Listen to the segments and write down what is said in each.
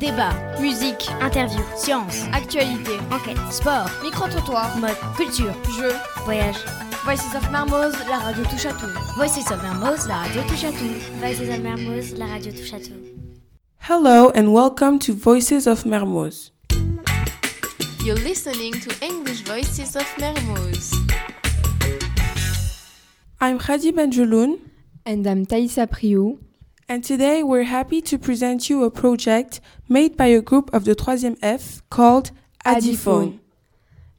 Débat, musique, interview, science, actualité, enquête, sport, micro-trottoir, mode, culture, jeux, voyage. Voices of Mermoz, la radio touche à tout. Voices of Mermoz, la radio touche à tout. Voices of Mermoz, la radio touche à tout. Hello and welcome to Voices of Mermoz. You're listening to English Voices of Mermoz. I'm Khadi Benjeloun, And I'm Thaisa Priou. And today we're happy to present you a project made by a group of the 3e F called Addiphone.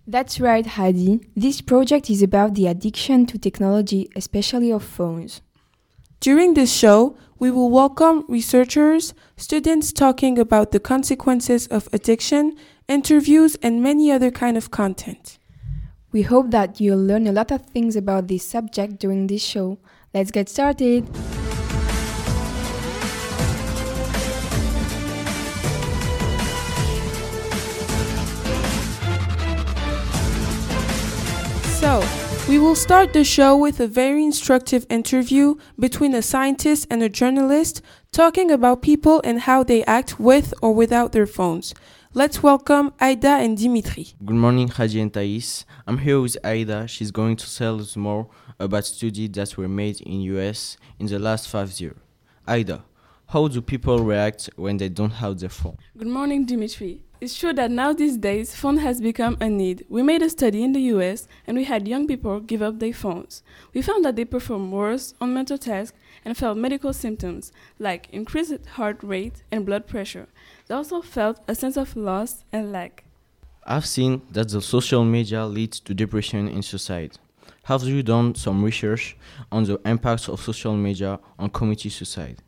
That's right, Hadi. This project is about the addiction to technology, especially of phones. During this show, we will welcome researchers, students talking about the consequences of addiction, interviews, and many other kind of content. We hope that you'll learn a lot of things about this subject during this show. Let's get started. We will start the show with a very instructive interview between a scientist and a journalist talking about people and how they act with or without their phones. Let's welcome Aida and Dimitri. Good morning, Haji and Thais. I'm here with Aida. She's going to tell us more about studies that were made in US in the last five years. Aida, how do people react when they don't have their phone? Good morning, Dimitri. It's true that now these days, phone has become a need. We made a study in the US and we had young people give up their phones. We found that they performed worse on mental tasks and felt medical symptoms like increased heart rate and blood pressure. They also felt a sense of loss and lack. I've seen that the social media leads to depression in society. Have you done some research on the impacts of social media on community suicide?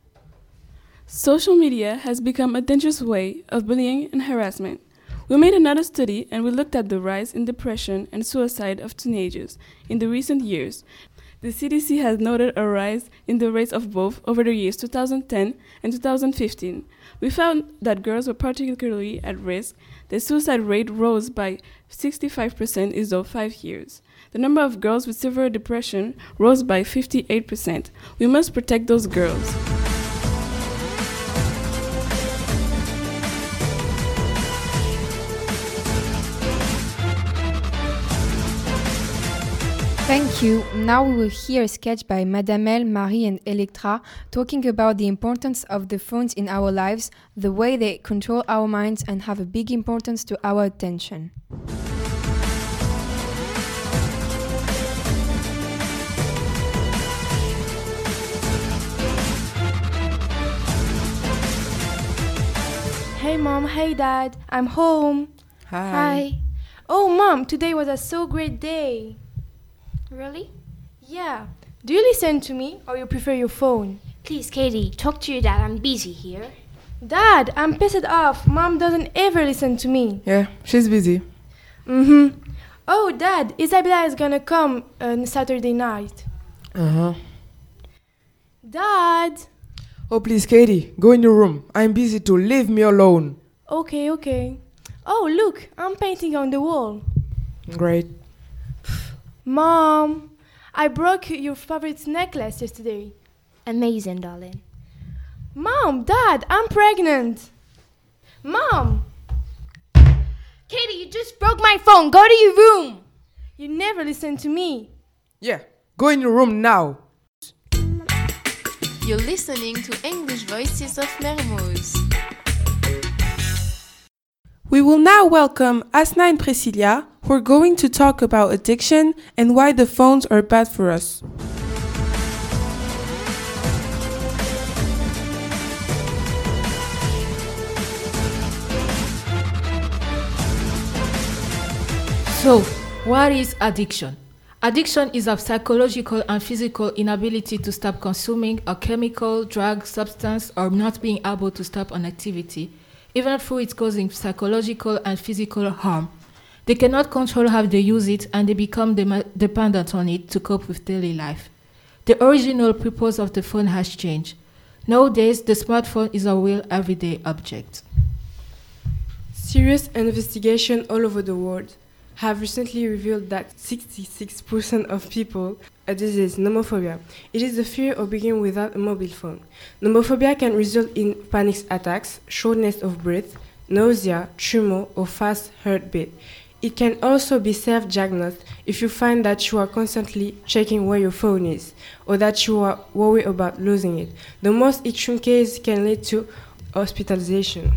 Social media has become a dangerous way of bullying and harassment. We made another study and we looked at the rise in depression and suicide of teenagers in the recent years. The CDC has noted a rise in the rates of both over the years 2010 and 2015. We found that girls were particularly at risk. The suicide rate rose by 65% in those five years. The number of girls with severe depression rose by 58%. We must protect those girls. You. Now we will hear a sketch by Madamel, Marie, and Electra talking about the importance of the phones in our lives, the way they control our minds, and have a big importance to our attention. Hey mom, hey dad, I'm home. Hi. Hi. Oh mom, today was a so great day. Really? Yeah. Do you listen to me or you prefer your phone? Please, Katie, talk to your dad. I'm busy here. Dad, I'm pissed off. Mom doesn't ever listen to me. Yeah, she's busy. Mm-hmm. Oh dad, Isabella is gonna come on Saturday night. Uh huh. Dad. Oh, please, Katie, go in your room. I'm busy too. Leave me alone. Okay, okay. Oh look, I'm painting on the wall. Great. Mom, I broke your favorite necklace yesterday. Amazing, darling. Mom, Dad, I'm pregnant. Mom, Katie, you just broke my phone. Go to your room. you never listen to me. Yeah, go in your room now. You're listening to English Voices of Mermoz. We will now welcome Asna and Priscilla, who are going to talk about addiction and why the phones are bad for us. So, what is addiction? Addiction is a psychological and physical inability to stop consuming a chemical, drug, substance, or not being able to stop an activity, even though it's causing psychological and physical harm. They cannot control how they use it and they become dependent on it to cope with daily life. The original purpose of the phone has changed. Nowadays, the smartphone is a real everyday object. Serious investigation all over the world. have recently revealed that 66% of people a disease, nomophobia. It is the fear of being without a mobile phone. Nomophobia can result in panic attacks, shortness of breath, nausea, tremor, or fast heartbeat. It can also be self diagnosed if you find that you are constantly checking where your phone is or that you are worried about losing it. The most extreme case can lead to hospitalization.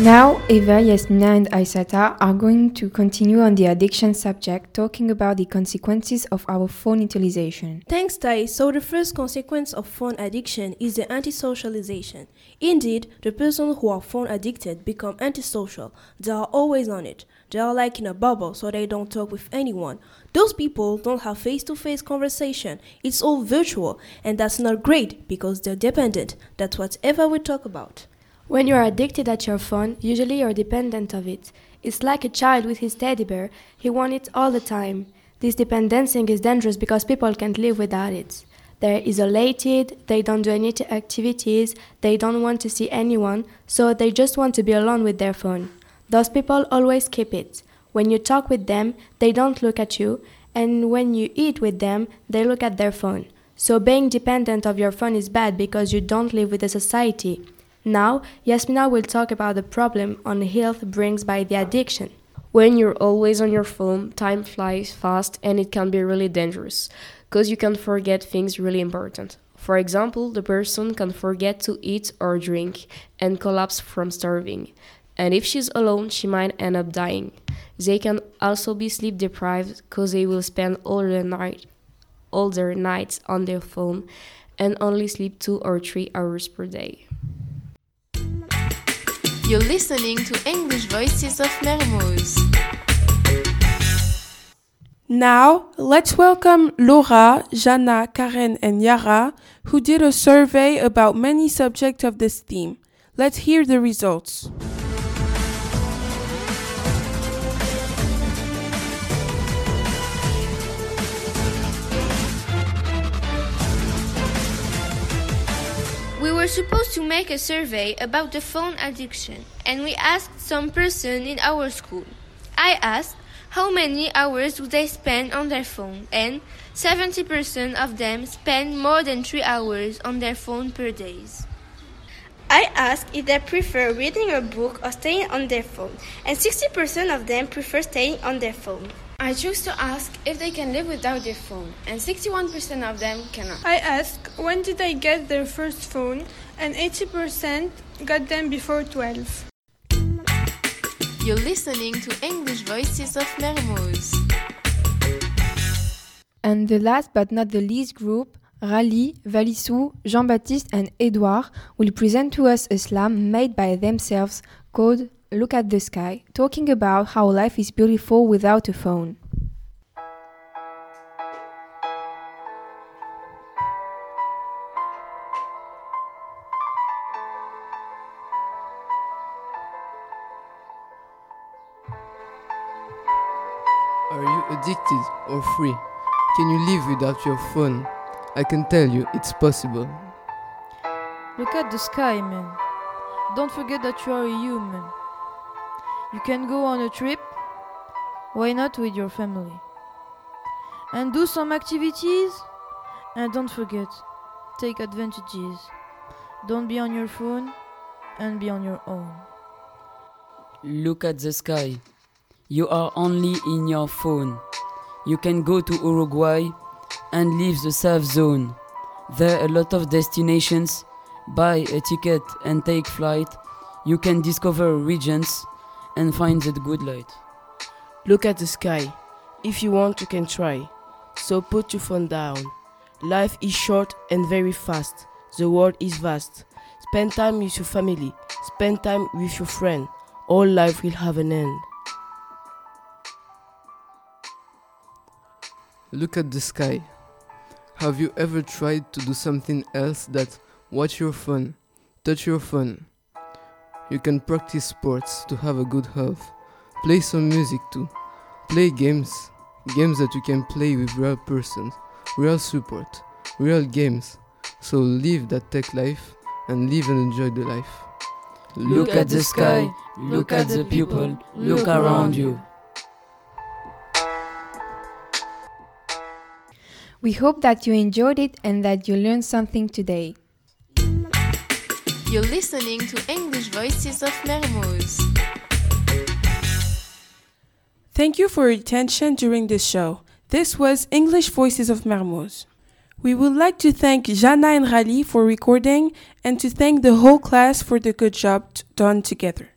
Now, Eva, Yasmina, and Aisata are going to continue on the addiction subject, talking about the consequences of our phone utilization. Thanks, Tai. So, the first consequence of phone addiction is the anti-socialization. Indeed, the person who are phone addicted become antisocial. They are always on it. They are like in a bubble, so they don't talk with anyone. Those people don't have face-to-face conversation. It's all virtual, and that's not great because they're dependent. That's whatever we talk about. When you are addicted at your phone, usually you're dependent of it. It's like a child with his teddy bear, he wants it all the time. This dependency is dangerous because people can't live without it. They're isolated, they don't do any activities, they don't want to see anyone, so they just want to be alone with their phone. Those people always keep it. When you talk with them, they don't look at you, and when you eat with them, they look at their phone. So being dependent of your phone is bad because you don't live with a society. Now, Yasmina will talk about the problem on health brings by the addiction. When you're always on your phone, time flies fast and it can be really dangerous because you can forget things really important. For example, the person can forget to eat or drink and collapse from starving. And if she's alone, she might end up dying. They can also be sleep deprived because they will spend all their night all their nights on their phone and only sleep 2 or 3 hours per day. You're listening to English Voices of Mermoz. Now, let's welcome Laura, Jana, Karen, and Yara, who did a survey about many subjects of this theme. Let's hear the results. We were supposed to make a survey about the phone addiction, and we asked some person in our school. I asked how many hours do they spend on their phone, and 70% of them spend more than 3 hours on their phone per day. I asked if they prefer reading a book or staying on their phone, and 60% of them prefer staying on their phone. I chose to ask if they can live without their phone, and 61% of them cannot. I asked when did they get their first phone, and 80% got them before 12. You're listening to English Voices of Mermoz. And the last but not the least group, Rally, Valissou, Jean-Baptiste, and Edouard will present to us a slam made by themselves called Look at the Sky, talking about how life is beautiful without a phone. Are you addicted or free? Can you live without your phone? I can tell you it's possible. Look at the sky, man. Don't forget that you are a human. You can go on a trip. Why not with your family? And do some activities. And don't forget, take advantages. Don't be on your phone and be on your own. Look at the sky. You are only in your phone. You can go to Uruguay and leave the safe zone. There are a lot of destinations. Buy a ticket and take flight. You can discover regions and find the good light. Look at the sky. If you want, you can try. So put your phone down. Life is short and very fast. The world is vast. Spend time with your family. Spend time with your friend. All life will have an end. Look at the sky. Have you ever tried to do something else that watch your phone, touch your phone? You can practice sports to have a good health. Play some music too. Play games, games that you can play with real persons. real support, real games. So live that tech life and live and enjoy the life. Look at the sky, look at the people, look around you. We hope that you enjoyed it and that you learned something today. You're listening to English Voices of Mermoz. Thank you for your attention during this show. This was English Voices of Mermoz. We would like to thank Jana and Rally for recording and to thank the whole class for the good job done together.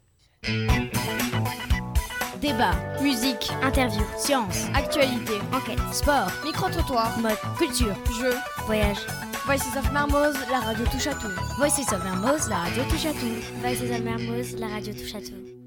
Débat, musique, interview, science, actualité, enquête, sport, micro-trottoir, mode, culture, jeux, voyage. Voices of Mermoz, la radio touche à tout. Voices of Mermoz, la radio touche à tout. Voices of Mermoz, la radio touche à tout.